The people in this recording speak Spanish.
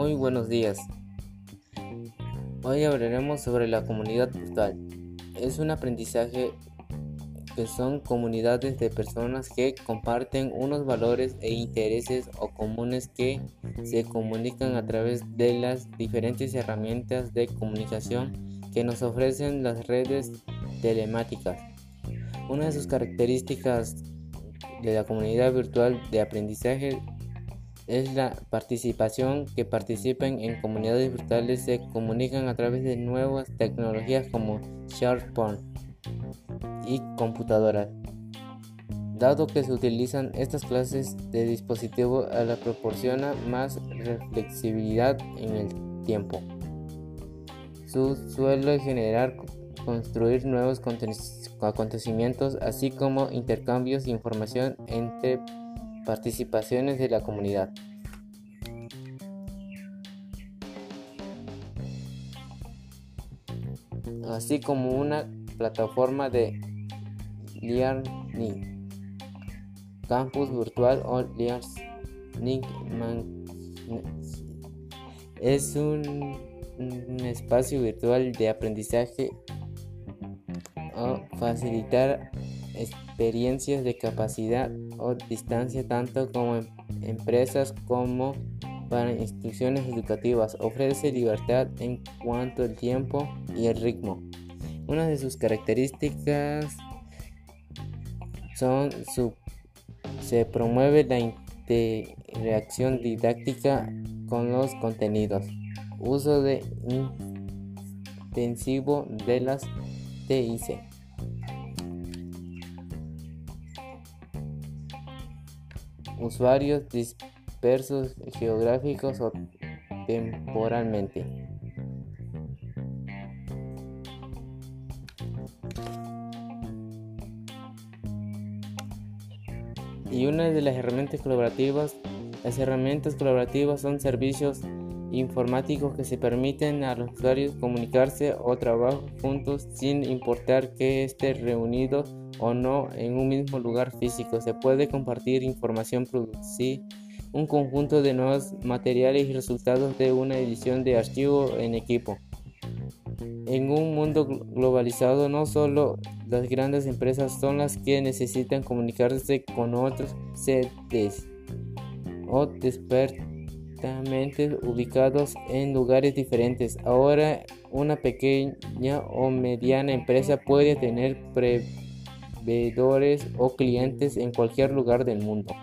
Muy buenos días. Hoy hablaremos sobre la comunidad virtual. Es un aprendizaje que son comunidades de personas que comparten unos valores e intereses o comunes que se comunican a través de las diferentes herramientas de comunicación que nos ofrecen las redes telemáticas. Una de sus características de la comunidad virtual de aprendizaje es la participación que participan en comunidades virtuales se comunican a través de nuevas tecnologías como SharePoint y computadoras. Dado que se utilizan estas clases de dispositivo a la proporciona más flexibilidad en el tiempo. Su suele generar construir nuevos acontecimientos así como intercambios de información entre participaciones de la comunidad. así como una plataforma de learning, campus virtual o learning es un, un espacio virtual de aprendizaje o facilitar experiencias de capacidad o distancia tanto como en empresas como para instituciones educativas. Ofrece libertad en cuanto al tiempo y el ritmo. Una de sus características son su se promueve la interacción didáctica con los contenidos, uso de intensivo de las TIC. Usuarios dispersos geográficos o temporalmente. Y una de las herramientas colaborativas, las herramientas colaborativas son servicios informáticos que se permiten a los usuarios comunicarse o trabajar juntos sin importar que esté reunido o no en un mismo lugar físico. Se puede compartir información, producir un conjunto de nuevos materiales y resultados de una edición de archivo en equipo. En un mundo globalizado, no solo las grandes empresas son las que necesitan comunicarse con otros sedes o despertamente ubicados en lugares diferentes. Ahora, una pequeña o mediana empresa puede tener pre o clientes en cualquier lugar del mundo.